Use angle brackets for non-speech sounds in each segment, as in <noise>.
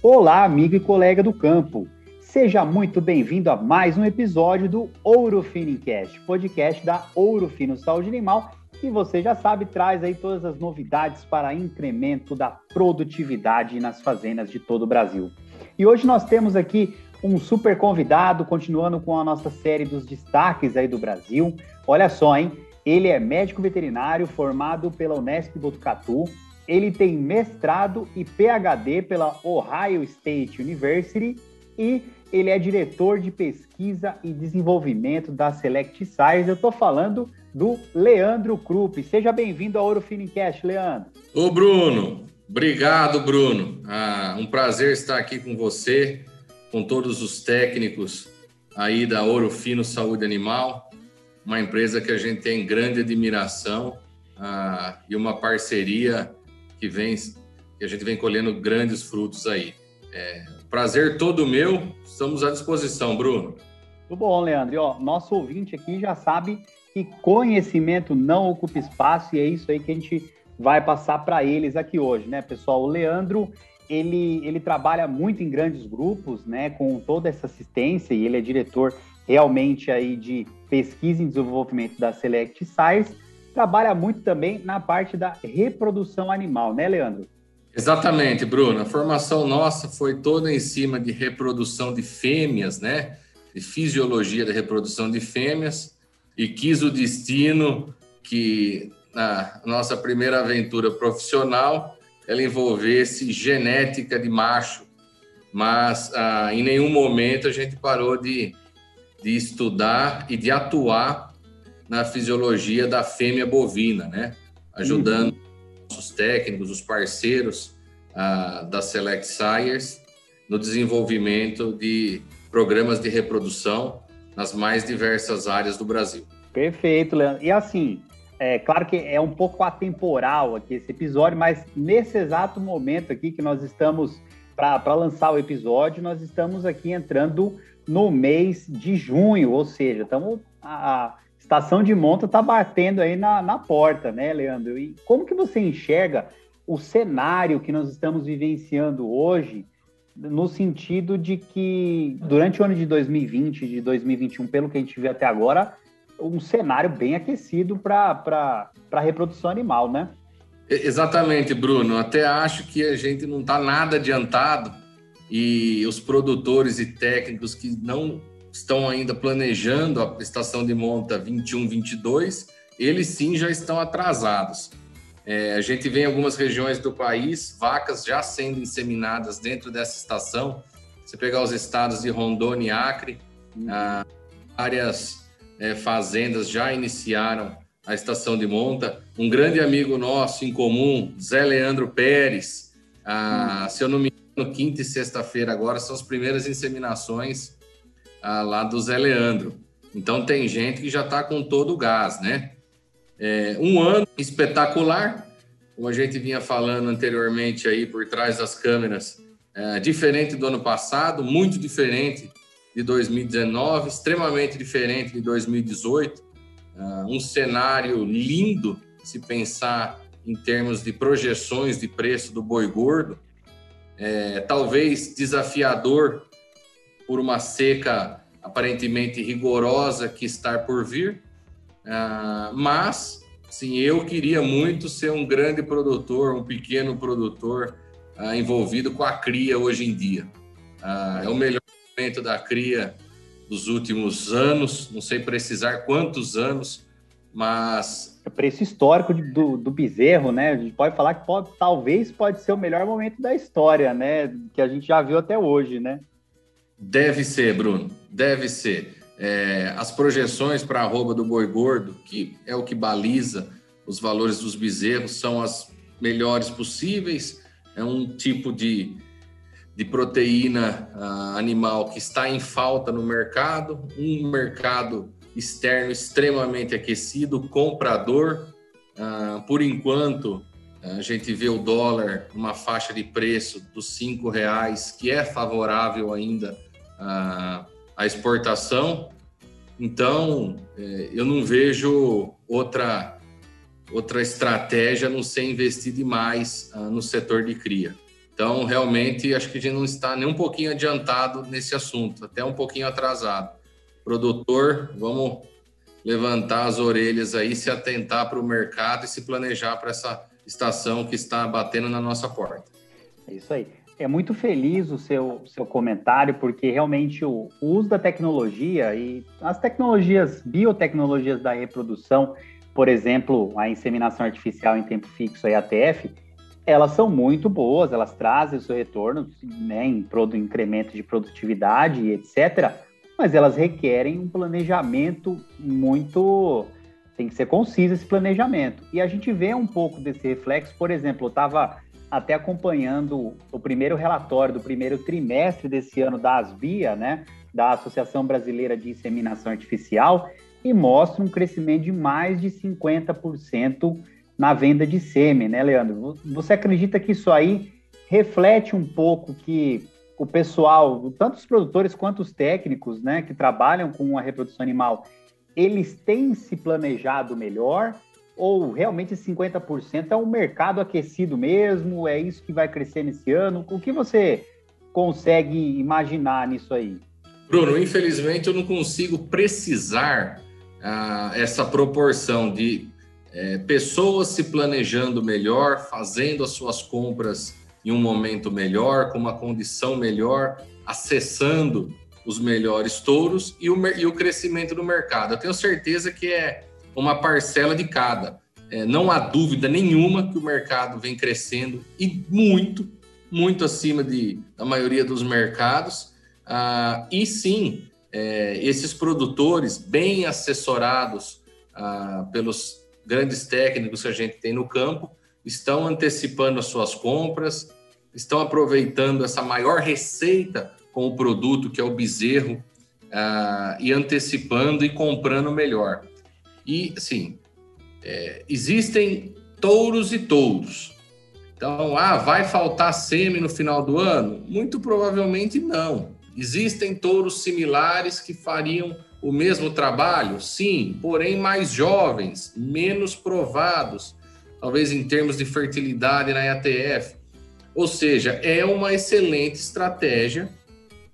Olá, amigo e colega do campo. Seja muito bem-vindo a mais um episódio do Ouro Finicast, podcast da Ouro Fino Saúde Animal, que você já sabe traz aí todas as novidades para incremento da produtividade nas fazendas de todo o Brasil. E hoje nós temos aqui um super convidado, continuando com a nossa série dos destaques aí do Brasil. Olha só, hein? Ele é médico veterinário formado pela Unesp Botucatu, ele tem mestrado e PhD pela Ohio State University e ele é diretor de pesquisa e desenvolvimento da Select Science. Eu estou falando do Leandro Krupp. Seja bem-vindo ao Ouro Finicast, Leandro. Ô, Bruno. Obrigado, Bruno. Ah, um prazer estar aqui com você, com todos os técnicos aí da Ouro Fino Saúde Animal, uma empresa que a gente tem grande admiração ah, e uma parceria que vem que a gente vem colhendo grandes frutos aí. É, prazer todo meu, estamos à disposição, Bruno. Tudo bom, Leandro. E, ó, nosso ouvinte aqui já sabe que conhecimento não ocupa espaço e é isso aí que a gente vai passar para eles aqui hoje, né, pessoal? O Leandro, ele, ele trabalha muito em grandes grupos, né, com toda essa assistência e ele é diretor realmente aí de pesquisa e desenvolvimento da Select Science trabalha muito também na parte da reprodução animal, né, Leandro? Exatamente, Bruno. A formação nossa foi toda em cima de reprodução de fêmeas, né? De fisiologia da reprodução de fêmeas e quis o destino que na nossa primeira aventura profissional ela envolvesse genética de macho, mas ah, em nenhum momento a gente parou de, de estudar e de atuar na fisiologia da fêmea bovina, né? Ajudando uhum. os técnicos, os parceiros uh, da Select Sires no desenvolvimento de programas de reprodução nas mais diversas áreas do Brasil. Perfeito, Leandro. E assim, é claro que é um pouco atemporal aqui esse episódio, mas nesse exato momento aqui que nós estamos para lançar o episódio, nós estamos aqui entrando no mês de junho, ou seja, estamos a, estação de monta está batendo aí na, na porta, né, Leandro? E como que você enxerga o cenário que nós estamos vivenciando hoje, no sentido de que durante o ano de 2020, de 2021, pelo que a gente viu até agora, um cenário bem aquecido para a reprodução animal, né? Exatamente, Bruno. Até acho que a gente não está nada adiantado e os produtores e técnicos que não estão ainda planejando a estação de monta 21-22, eles sim já estão atrasados. É, a gente vê em algumas regiões do país vacas já sendo inseminadas dentro dessa estação. Você pegar os estados de Rondônia e Acre, uhum. ah, várias é, fazendas já iniciaram a estação de monta. Um grande amigo nosso em comum, Zé Leandro Pérez, ah, uhum. se eu não me quinta e sexta-feira agora são as primeiras inseminações ah, lá do Zé Leandro. Então tem gente que já está com todo o gás, né? É, um ano espetacular, como a gente vinha falando anteriormente aí por trás das câmeras, é, diferente do ano passado, muito diferente de 2019, extremamente diferente de 2018. É, um cenário lindo se pensar em termos de projeções de preço do boi gordo, é, talvez desafiador por uma seca aparentemente rigorosa que está por vir, uh, mas sim, eu queria muito ser um grande produtor, um pequeno produtor uh, envolvido com a cria hoje em dia. Uh, é o melhor momento da cria dos últimos anos, não sei precisar quantos anos, mas é preço histórico do, do bezerro, né? A gente pode falar que pode, talvez pode ser o melhor momento da história, né? Que a gente já viu até hoje, né? Deve ser, Bruno, deve ser. É, as projeções para a arroba do boi gordo, que é o que baliza os valores dos bezerros, são as melhores possíveis. É um tipo de, de proteína uh, animal que está em falta no mercado, um mercado externo extremamente aquecido, comprador. Uh, por enquanto, a gente vê o dólar numa faixa de preço dos cinco reais, que é favorável ainda a, a exportação. Então, é, eu não vejo outra outra estratégia não ser investir demais uh, no setor de cria. Então, realmente, acho que a gente não está nem um pouquinho adiantado nesse assunto, até um pouquinho atrasado. Produtor, vamos levantar as orelhas aí, se atentar para o mercado e se planejar para essa estação que está batendo na nossa porta. É isso aí. É muito feliz o seu, seu comentário, porque realmente o, uso da tecnologia e as tecnologias, biotecnologias da reprodução, por exemplo, a inseminação artificial em tempo fixo, a ATF, elas são muito boas, elas trazem o seu retorno né, em incremento de produtividade e etc., mas elas requerem um planejamento muito. Tem que ser conciso esse planejamento. E a gente vê um pouco desse reflexo, por exemplo, eu estava até acompanhando o primeiro relatório do primeiro trimestre desse ano da Asbia, né, da Associação Brasileira de Inseminação Artificial, e mostra um crescimento de mais de 50% na venda de sêmen, né, Leandro? Você acredita que isso aí reflete um pouco que o pessoal, tanto os produtores quanto os técnicos, né, que trabalham com a reprodução animal, eles têm se planejado melhor? Ou realmente 50% é um mercado aquecido mesmo? É isso que vai crescer nesse ano? O que você consegue imaginar nisso aí? Bruno, infelizmente eu não consigo precisar ah, essa proporção de é, pessoas se planejando melhor, fazendo as suas compras em um momento melhor, com uma condição melhor, acessando os melhores touros e o, e o crescimento do mercado. Eu tenho certeza que é uma parcela de cada. É, não há dúvida nenhuma que o mercado vem crescendo e muito, muito acima de, da maioria dos mercados. Ah, e sim, é, esses produtores bem assessorados ah, pelos grandes técnicos que a gente tem no campo estão antecipando as suas compras, estão aproveitando essa maior receita com o produto que é o bezerro ah, e antecipando e comprando melhor. E, assim, é, existem touros e touros. Então, ah, vai faltar sêmen no final do ano? Muito provavelmente não. Existem touros similares que fariam o mesmo trabalho? Sim, porém mais jovens, menos provados, talvez em termos de fertilidade na EATF. Ou seja, é uma excelente estratégia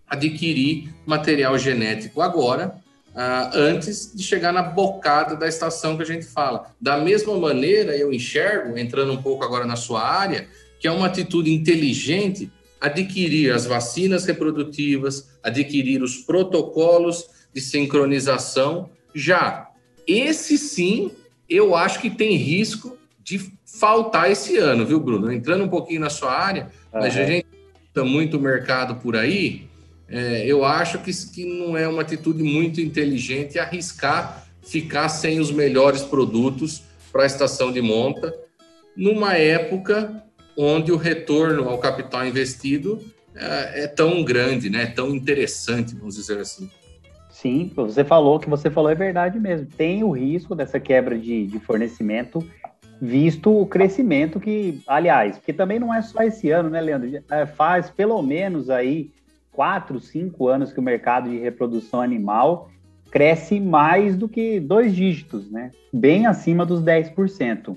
adquirir material genético agora ah, antes de chegar na bocada da estação que a gente fala. Da mesma maneira, eu enxergo, entrando um pouco agora na sua área, que é uma atitude inteligente adquirir as vacinas reprodutivas, adquirir os protocolos de sincronização já. Esse sim, eu acho que tem risco de faltar esse ano, viu, Bruno? Entrando um pouquinho na sua área, uhum. mas a gente está muito mercado por aí, é, eu acho que, que não é uma atitude muito inteligente arriscar ficar sem os melhores produtos para a estação de monta, numa época onde o retorno ao capital investido é, é tão grande, né? tão interessante, vamos dizer assim. Sim, você falou que você falou é verdade mesmo. Tem o risco dessa quebra de, de fornecimento, visto o crescimento que, aliás, porque também não é só esse ano, né, Leandro? É, faz pelo menos aí quatro, cinco anos que o mercado de reprodução animal cresce mais do que dois dígitos, né? Bem acima dos 10%.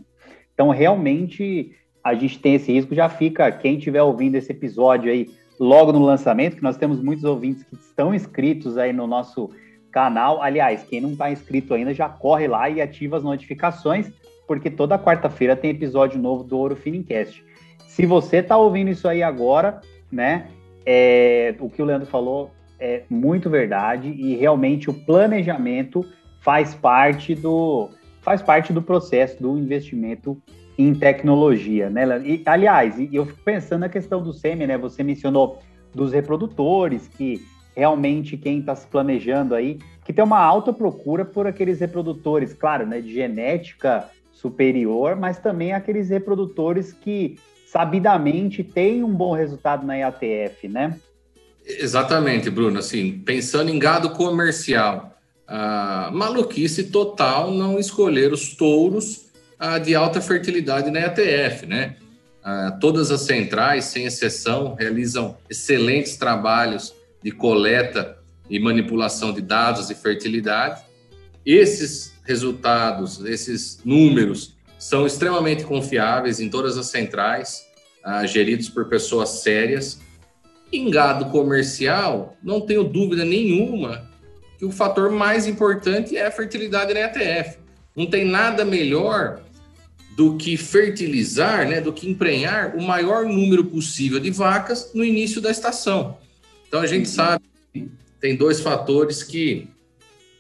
Então, realmente, a gente tem esse risco. Já fica, quem estiver ouvindo esse episódio aí logo no lançamento, que nós temos muitos ouvintes que estão inscritos aí no nosso canal. Aliás, quem não está inscrito ainda, já corre lá e ativa as notificações, porque toda quarta-feira tem episódio novo do Ouro Finincast. Se você está ouvindo isso aí agora, né? é, o que o Leandro falou é muito verdade e realmente o planejamento faz parte do faz parte do processo do investimento em tecnologia, né? E, aliás, eu fico pensando na questão do SEMI, né? Você mencionou dos reprodutores que realmente quem está se planejando aí, que tem uma alta procura por aqueles reprodutores, claro, né, de genética superior, mas também aqueles reprodutores que sabidamente tem um bom resultado na EATF, né? Exatamente, Bruno. Assim, pensando em gado comercial, a maluquice total não escolher os touros de alta fertilidade na EATF, né? todas as centrais, sem exceção, realizam excelentes trabalhos de coleta e manipulação de dados de fertilidade. Esses resultados, esses números são extremamente confiáveis em todas as centrais, ah, geridos por pessoas sérias. Em gado comercial, não tenho dúvida nenhuma que o fator mais importante é a fertilidade na ETF. Não tem nada melhor do que fertilizar, né, do que emprenhar o maior número possível de vacas no início da estação. Então a gente uhum. sabe que tem dois fatores que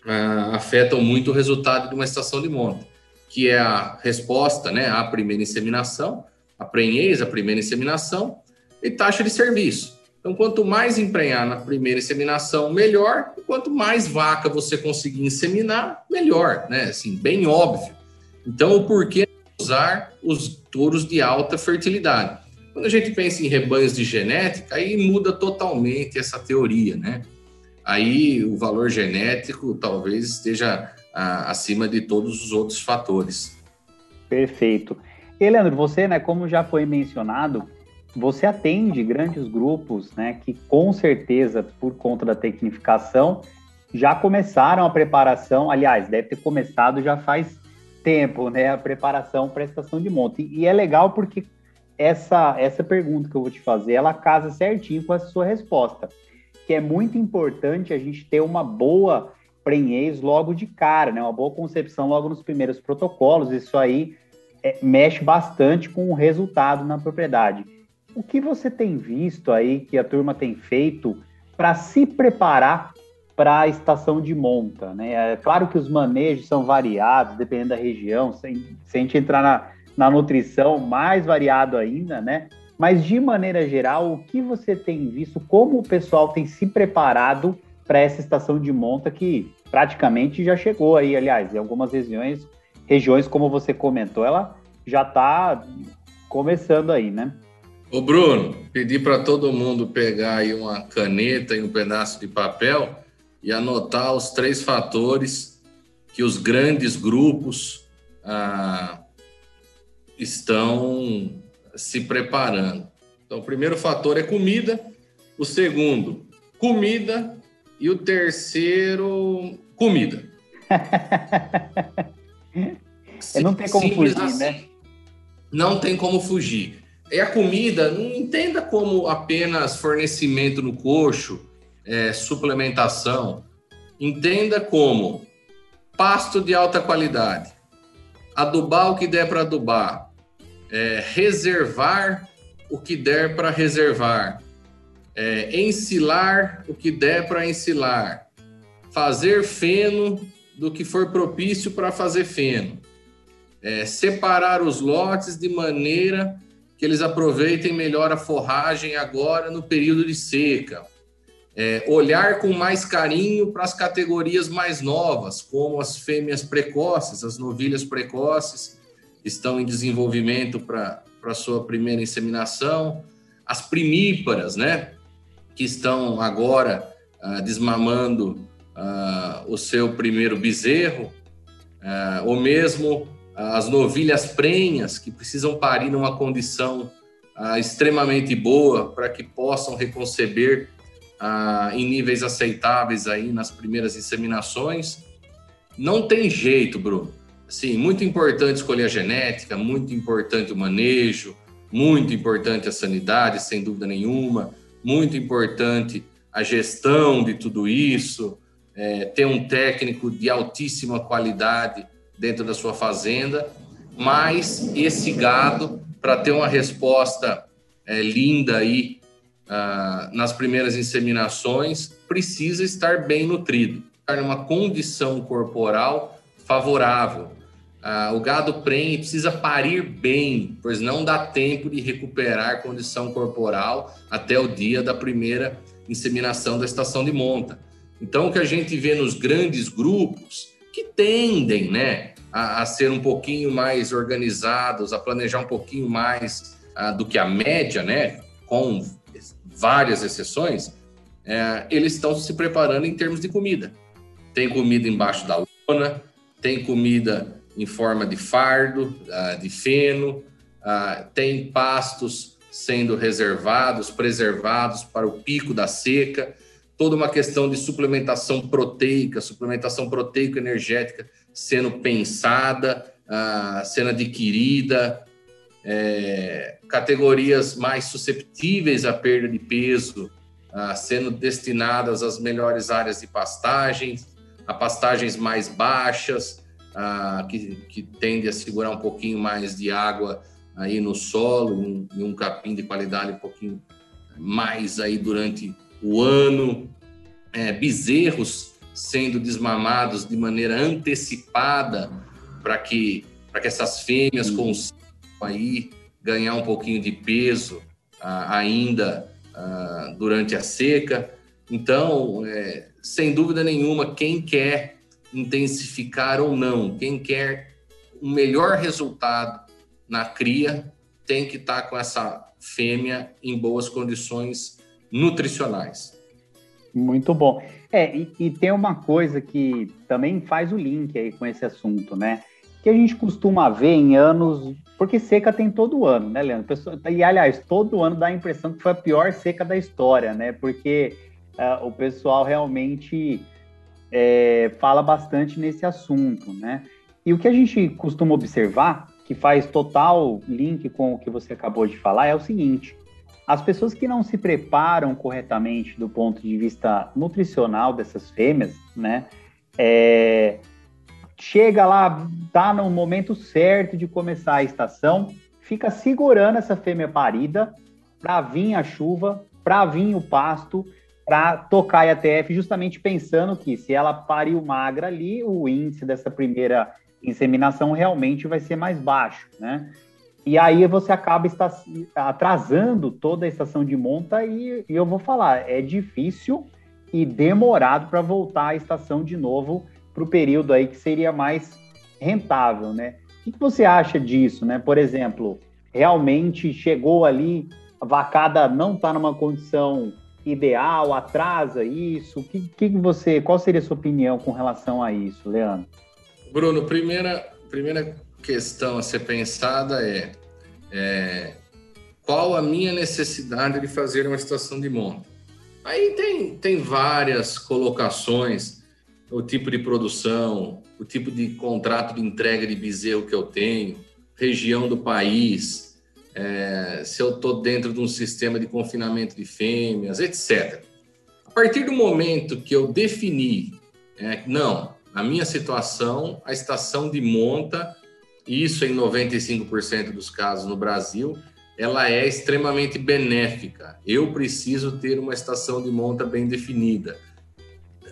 ah, afetam muito o resultado de uma estação de monta, que é a resposta, né, à primeira inseminação, a prenhez, a primeira inseminação e taxa de serviço. Então, quanto mais emprenhar na primeira inseminação, melhor. E quanto mais vaca você conseguir inseminar, melhor, né? Assim, bem óbvio. Então, o porquê usar os touros de alta fertilidade? Quando a gente pensa em rebanhos de genética, aí muda totalmente essa teoria, né? Aí o valor genético talvez esteja ah, acima de todos os outros fatores. Perfeito. E, Leandro, você, né, como já foi mencionado, você atende grandes grupos, né, que com certeza, por conta da tecnificação, já começaram a preparação, aliás, deve ter começado já faz tempo, né, a preparação para a estação de monte. E é legal porque essa, essa pergunta que eu vou te fazer, ela casa certinho com a sua resposta, que é muito importante a gente ter uma boa prenhez logo de cara, né, uma boa concepção logo nos primeiros protocolos, isso aí é, mexe bastante com o resultado na propriedade. O que você tem visto aí que a turma tem feito para se preparar para a estação de monta? Né? É claro que os manejos são variados, dependendo da região. Se, se a gente entrar na, na nutrição, mais variado ainda, né? Mas de maneira geral, o que você tem visto, como o pessoal tem se preparado para essa estação de monta que praticamente já chegou aí, aliás, em algumas regiões, regiões como você comentou, ela já está começando aí, né? Ô Bruno, pedi para todo mundo pegar aí uma caneta e um pedaço de papel e anotar os três fatores que os grandes grupos ah, estão se preparando. Então, o primeiro fator é comida, o segundo, comida, e o terceiro, comida. <laughs> não tem como fugir, assim. né? Não tem como fugir. E a comida, não entenda como apenas fornecimento no coxo, é, suplementação. Entenda como pasto de alta qualidade, adubar o que der para adubar, é, reservar o que der para reservar, é, ensilar o que der para ensilar, fazer feno do que for propício para fazer feno, é, separar os lotes de maneira que eles aproveitem melhor a forragem agora no período de seca. É, olhar com mais carinho para as categorias mais novas, como as fêmeas precoces, as novilhas precoces, estão em desenvolvimento para a sua primeira inseminação, as primíparas, né, que estão agora ah, desmamando ah, o seu primeiro bezerro, ah, ou mesmo as novilhas prenhas, que precisam parir numa condição extremamente boa para que possam reconceber em níveis aceitáveis aí nas primeiras inseminações. Não tem jeito, Bruno. Sim, muito importante escolher a genética, muito importante o manejo, muito importante a sanidade, sem dúvida nenhuma, muito importante a gestão de tudo isso, é, ter um técnico de altíssima qualidade dentro da sua fazenda, mas esse gado, para ter uma resposta é, linda aí ah, nas primeiras inseminações, precisa estar bem nutrido, estar numa condição corporal favorável. Ah, o gado prenhe precisa parir bem, pois não dá tempo de recuperar condição corporal até o dia da primeira inseminação da estação de monta. Então, o que a gente vê nos grandes grupos que tendem né, a, a ser um pouquinho mais organizados, a planejar um pouquinho mais uh, do que a média, né, com várias exceções, é, eles estão se preparando em termos de comida. Tem comida embaixo da lona, tem comida em forma de fardo, uh, de feno, uh, tem pastos sendo reservados, preservados para o pico da seca toda uma questão de suplementação proteica, suplementação proteico-energética sendo pensada uh, sendo adquirida, é, categorias mais susceptíveis à perda de peso, sendo destinadas às melhores áreas de pastagens, a pastagens mais baixas, uh, que, que tende a segurar um pouquinho mais de água aí no solo, um, um capim de qualidade um pouquinho mais aí durante o ano, é, bezerros sendo desmamados de maneira antecipada para que para que essas fêmeas consigam aí ganhar um pouquinho de peso ah, ainda ah, durante a seca. Então, é, sem dúvida nenhuma, quem quer intensificar ou não, quem quer um melhor resultado na cria, tem que estar tá com essa fêmea em boas condições nutricionais. Muito bom. É, e, e, tem uma coisa que também faz o link aí com esse assunto, né? Que a gente costuma ver em anos, porque seca tem todo ano, né, Leandro? E aliás, todo ano dá a impressão que foi a pior seca da história, né? Porque uh, o pessoal realmente é, fala bastante nesse assunto, né? E o que a gente costuma observar que faz total link com o que você acabou de falar é o seguinte: as pessoas que não se preparam corretamente do ponto de vista nutricional dessas fêmeas, né? É, chega lá, tá no momento certo de começar a estação, fica segurando essa fêmea parida para vir a chuva, para vir o pasto, para tocar a IATF, justamente pensando que se ela pariu magra ali, o índice dessa primeira inseminação realmente vai ser mais baixo, né? E aí você acaba atrasando toda a estação de monta e, e eu vou falar, é difícil e demorado para voltar à estação de novo para o período aí que seria mais rentável, né? O que, você acha disso, né? Por exemplo, realmente chegou ali, a vacada não está numa condição ideal, atrasa isso? Que, que você, qual seria a sua opinião com relação a isso, Leandro? Bruno, primeira, primeira questão a ser pensada é, é qual a minha necessidade de fazer uma estação de monta? Aí tem, tem várias colocações, o tipo de produção, o tipo de contrato de entrega de bezerro que eu tenho, região do país, é, se eu estou dentro de um sistema de confinamento de fêmeas, etc. A partir do momento que eu defini, é, não, na minha situação, a estação de monta, isso em 95% dos casos no Brasil, ela é extremamente benéfica. Eu preciso ter uma estação de monta bem definida.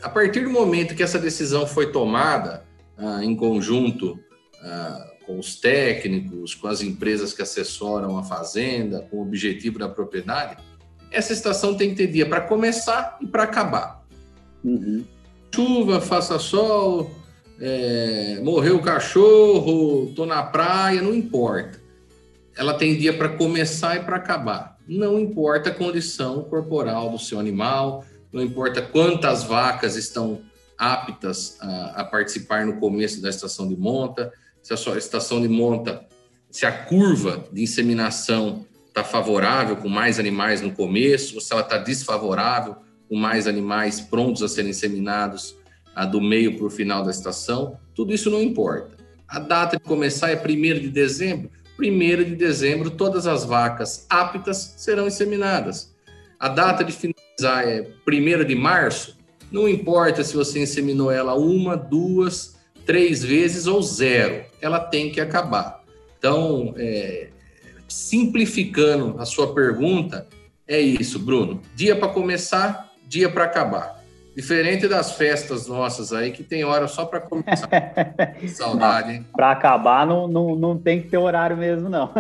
A partir do momento que essa decisão foi tomada, ah, em conjunto ah, com os técnicos, com as empresas que assessoram a fazenda, com o objetivo da propriedade, essa estação tem que ter dia para começar e para acabar. Uhum chuva, faça sol, é, morreu o cachorro, tô na praia, não importa. Ela tem dia para começar e para acabar. Não importa a condição corporal do seu animal, não importa quantas vacas estão aptas a, a participar no começo da estação de monta, se a sua estação de monta, se a curva de inseminação está favorável, com mais animais no começo, ou se ela está desfavorável, com mais animais prontos a serem inseminados a do meio para o final da estação, tudo isso não importa. A data de começar é 1 de dezembro. 1 de dezembro, todas as vacas aptas serão inseminadas. A data de finalizar é 1 de março. Não importa se você inseminou ela uma, duas, três vezes ou zero, ela tem que acabar. Então, é, simplificando a sua pergunta, é isso, Bruno. Dia para começar, dia para acabar. Diferente das festas nossas aí, que tem hora só para começar. <laughs> Saudade, hein? Para acabar, não, não, não tem que ter horário mesmo, não.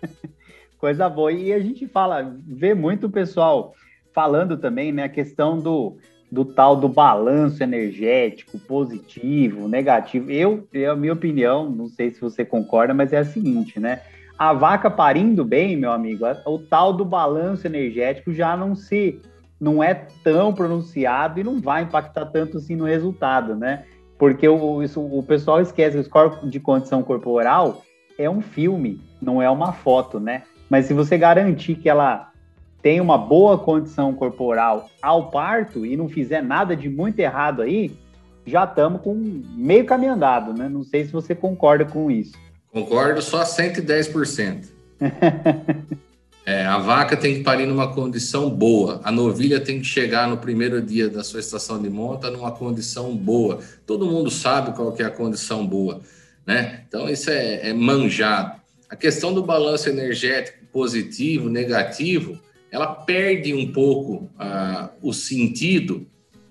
<laughs> Coisa boa. E a gente fala, vê muito o pessoal falando também, né, a questão do, do tal do balanço energético, positivo, negativo. Eu, eu, a minha opinião, não sei se você concorda, mas é a seguinte, né? A vaca parindo bem, meu amigo, o tal do balanço energético já não se não é tão pronunciado e não vai impactar tanto assim no resultado, né? Porque o, isso, o pessoal esquece que o score de condição corporal é um filme, não é uma foto, né? Mas se você garantir que ela tem uma boa condição corporal ao parto e não fizer nada de muito errado aí, já estamos com meio caminho andado, né? Não sei se você concorda com isso. Concordo só 110%. <laughs> é, a vaca tem que parir numa condição boa. A novilha tem que chegar no primeiro dia da sua estação de monta numa condição boa. Todo mundo sabe qual que é a condição boa, né? Então isso é, é manjado. A questão do balanço energético positivo, negativo, ela perde um pouco uh, o sentido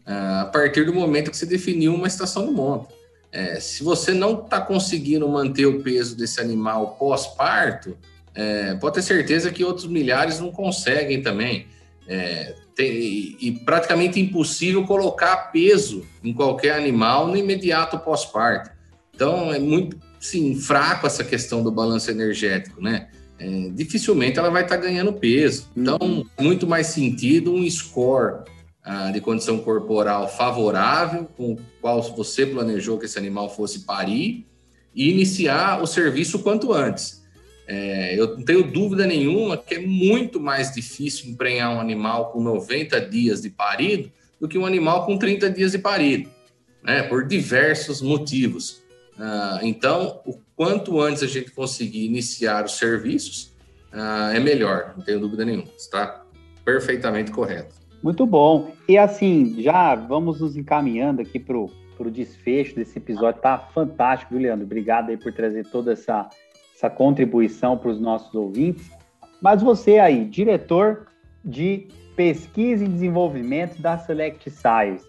uh, a partir do momento que você definiu uma estação de monta. É, se você não está conseguindo manter o peso desse animal pós-parto, é, pode ter certeza que outros milhares não conseguem também. É, tem, e praticamente impossível colocar peso em qualquer animal no imediato pós-parto. Então, é muito sim, fraco essa questão do balanço energético, né? É, dificilmente ela vai estar tá ganhando peso. Então, uhum. muito mais sentido um score ah, de condição corporal favorável, com o qual você planejou que esse animal fosse parir, e iniciar o serviço quanto antes. É, eu não tenho dúvida nenhuma que é muito mais difícil emprenhar um animal com 90 dias de parido do que um animal com 30 dias de parido, né, por diversos motivos. Ah, então, o quanto antes a gente conseguir iniciar os serviços, ah, é melhor, não tenho dúvida nenhuma. Está perfeitamente correto. Muito bom. E assim, já vamos nos encaminhando aqui para o desfecho desse episódio. Tá fantástico, viu, Leandro? Obrigado aí por trazer toda essa, essa contribuição para os nossos ouvintes. Mas você aí, diretor de pesquisa e desenvolvimento da Select Science,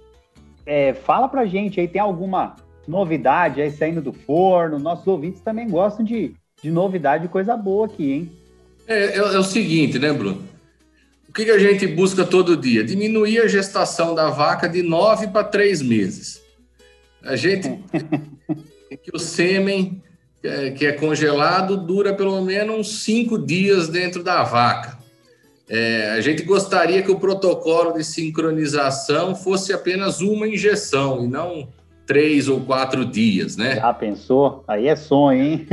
é, fala para gente aí, tem alguma novidade aí saindo do forno? Nossos ouvintes também gostam de, de novidade, de coisa boa aqui, hein? É, é, é o seguinte, né, Bruno? O que, que a gente busca todo dia? Diminuir a gestação da vaca de nove para três meses. A gente <laughs> que o sêmen é, que é congelado dura pelo menos cinco dias dentro da vaca. É, a gente gostaria que o protocolo de sincronização fosse apenas uma injeção e não três ou quatro dias, né? Já pensou? Aí é sonho, hein?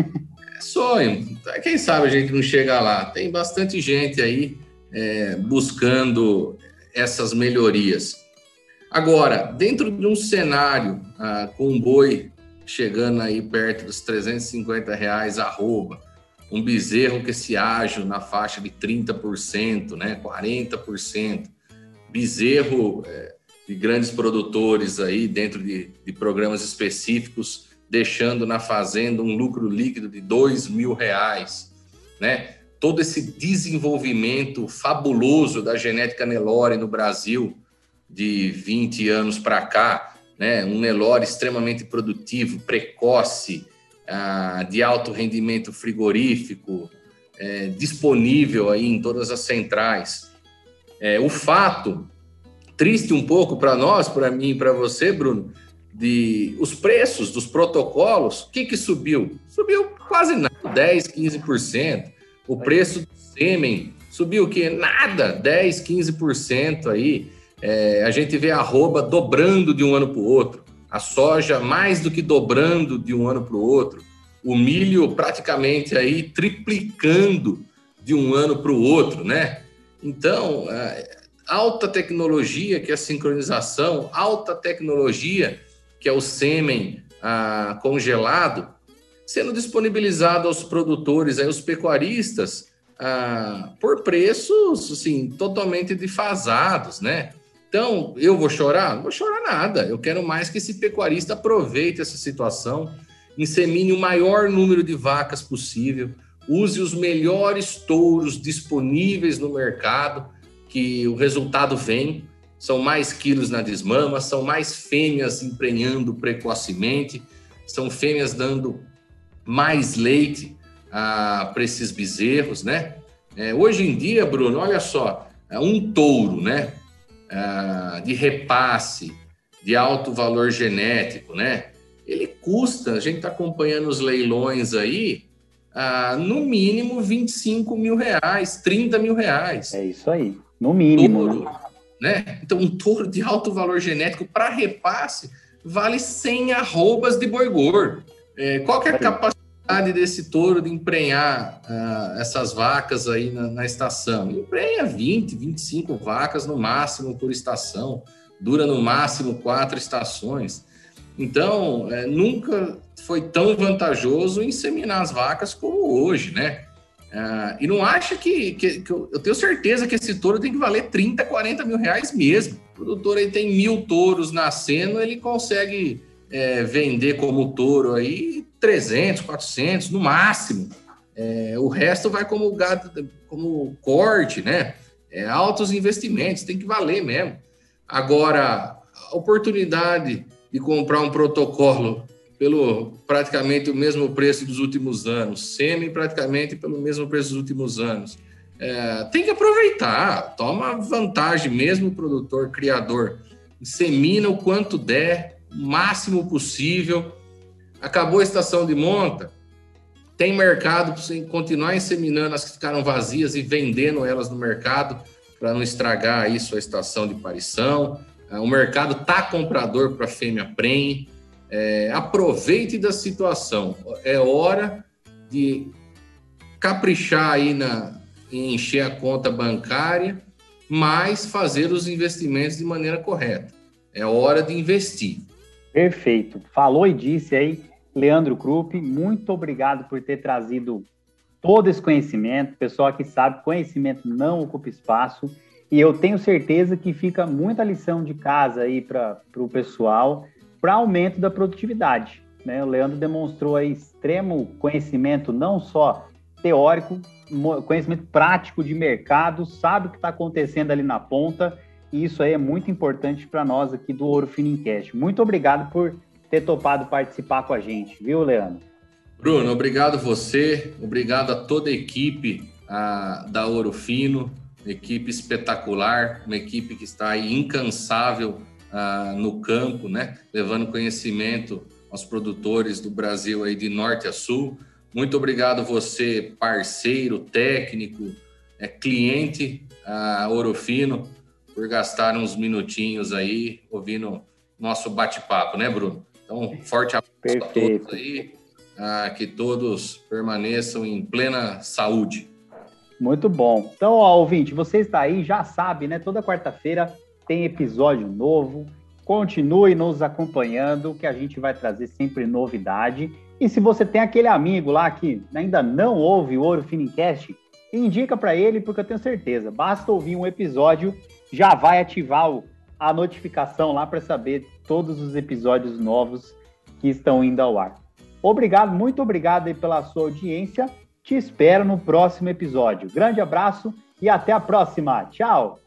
É sonho. Quem sabe a gente não chega lá. Tem bastante gente aí é, buscando essas melhorias. Agora, dentro de um cenário ah, com um boi chegando aí perto dos 350 reais arroba, um bezerro que se ágil na faixa de 30%, né, 40%, bezerro é, de grandes produtores aí dentro de, de, programas específicos, deixando na fazenda um lucro líquido de dois mil reais, né? todo esse desenvolvimento fabuloso da genética Nelore no Brasil de 20 anos para cá, né? um Nelore extremamente produtivo, precoce, ah, de alto rendimento frigorífico, é, disponível aí em todas as centrais. É, o fato, triste um pouco para nós, para mim e para você, Bruno, de os preços dos protocolos, o que, que subiu? Subiu quase nada, 10, 15%. O preço do sêmen subiu o quê? Nada, 10, 15% aí. É, a gente vê a arroba dobrando de um ano para o outro, a soja mais do que dobrando de um ano para o outro, o milho praticamente aí triplicando de um ano para o outro, né? Então, é, alta tecnologia, que é a sincronização, alta tecnologia, que é o sêmen ah, congelado, sendo disponibilizado aos produtores, aos pecuaristas, ah, por preços assim, totalmente defasados, né? Então, eu vou chorar? Não vou chorar nada. Eu quero mais que esse pecuarista aproveite essa situação, insemine o maior número de vacas possível, use os melhores touros disponíveis no mercado, que o resultado vem. São mais quilos na desmama, são mais fêmeas emprenhando precocemente, são fêmeas dando mais leite ah, para esses bezerros, né? É, hoje em dia, Bruno, olha só, é um touro, né? Ah, de repasse, de alto valor genético, né? Ele custa, a gente está acompanhando os leilões aí, ah, no mínimo 25 mil reais, 30 mil reais. É isso aí, no mínimo. Touro, né? né? Então, um touro de alto valor genético para repasse vale 100 arrobas de boi gordo. É, qual que é a capacidade desse touro de emprenhar uh, essas vacas aí na, na, estação? Emprenha 20, 25 vacas no máximo por estação, dura no máximo quatro estações. Então, é, nunca foi tão vantajoso inseminar as vacas como hoje, né? É, e não acha que, que, que eu, eu, tenho certeza que esse touro tem que valer 30, 40 mil reais mesmo. O produtor aí tem mil touros nascendo, ele consegue é, vender como touro aí 300, 400 no máximo. É, o resto vai como gado, como corte, né? É, altos investimentos, tem que valer mesmo. Agora, a oportunidade de comprar um protocolo pelo praticamente o mesmo preço dos últimos anos, semi praticamente pelo mesmo preço dos últimos anos. É, tem que aproveitar, toma vantagem mesmo produtor, criador, insemina o quanto der, o máximo possível. Acabou a estação de monta, tem mercado para você continuar inseminando as que ficaram vazias e vendendo elas no mercado para não estragar aí sua estação de parição. É, o mercado tá comprador para fêmea prenhe. É, aproveite da situação. É hora de caprichar aí na, em encher a conta bancária, mas fazer os investimentos de maneira correta. É hora de investir. Perfeito. Falou e disse aí, Leandro Krupp. Muito obrigado por ter trazido todo esse conhecimento. Pessoal que sabe, conhecimento não ocupa espaço. E eu tenho certeza que fica muita lição de casa aí para o pessoal para aumento da produtividade. Né? O Leandro demonstrou extremo conhecimento, não só teórico, conhecimento prático de mercado, sabe o que está acontecendo ali na ponta, e isso aí é muito importante para nós aqui do Ouro Finincast. Muito obrigado por ter topado participar com a gente, viu, Leandro? Bruno, obrigado você, obrigado a toda a equipe a, da Ouro Fino, equipe espetacular, uma equipe que está incansável ah, no campo, né? Levando conhecimento aos produtores do Brasil aí de norte a sul. Muito obrigado você, parceiro, técnico, é, cliente a Orofino, por gastar uns minutinhos aí ouvindo nosso bate-papo, né, Bruno? Então, forte abraço Perfeito. a todos aí, ah, que todos permaneçam em plena saúde. Muito bom. Então, ó, ouvinte, você está aí, já sabe, né? Toda quarta-feira tem episódio novo. Continue nos acompanhando, que a gente vai trazer sempre novidade. E se você tem aquele amigo lá que ainda não ouve o Ouro Finincast, indica para ele, porque eu tenho certeza, basta ouvir um episódio, já vai ativar o, a notificação lá para saber todos os episódios novos que estão indo ao ar. Obrigado, muito obrigado pela sua audiência te espero no próximo episódio. Grande abraço e até a próxima. Tchau!